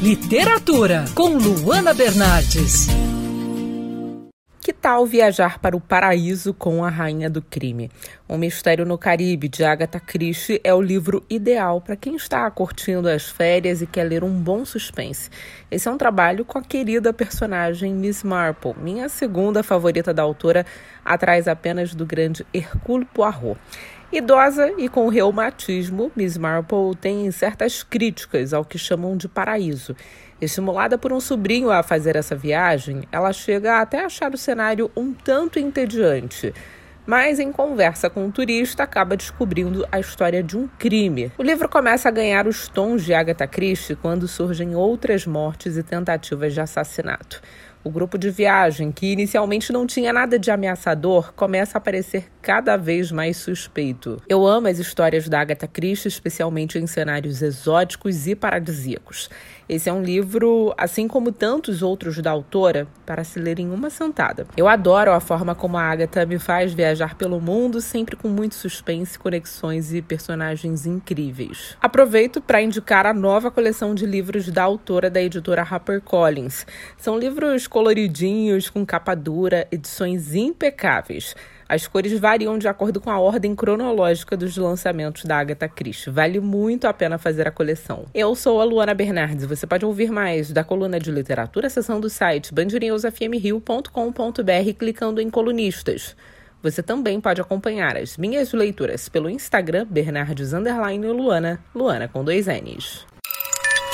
Literatura com Luana Bernardes. Que tal viajar para o paraíso com a Rainha do Crime? Um Mistério no Caribe, de Agatha Christie, é o livro ideal para quem está curtindo as férias e quer ler um bom suspense. Esse é um trabalho com a querida personagem Miss Marple, minha segunda favorita da autora, atrás apenas do grande Hercule Poirot. Idosa e com reumatismo, Miss Marple tem certas críticas ao que chamam de paraíso. Estimulada por um sobrinho a fazer essa viagem, ela chega até a achar o cenário um tanto entediante. Mas, em conversa com um turista, acaba descobrindo a história de um crime. O livro começa a ganhar os tons de Agatha Christie quando surgem outras mortes e tentativas de assassinato. O grupo de viagem, que inicialmente não tinha nada de ameaçador, começa a parecer cada vez mais suspeito. Eu amo as histórias da Agatha Christie, especialmente em cenários exóticos e paradisíacos. Esse é um livro, assim como tantos outros da autora, para se ler em uma sentada. Eu adoro a forma como a Agatha me faz viajar pelo mundo, sempre com muito suspense, conexões e personagens incríveis. Aproveito para indicar a nova coleção de livros da autora da editora HarperCollins. São livros coloridinhos, com capa dura, edições impecáveis. As cores variam de acordo com a ordem cronológica dos lançamentos da Agatha Christie. Vale muito a pena fazer a coleção. Eu sou a Luana Bernardes. Você pode ouvir mais da coluna de literatura, seção do site bandnewsfmrio.com.br clicando em colunistas. Você também pode acompanhar as minhas leituras pelo Instagram Bernardes Luana, Luana com dois N's.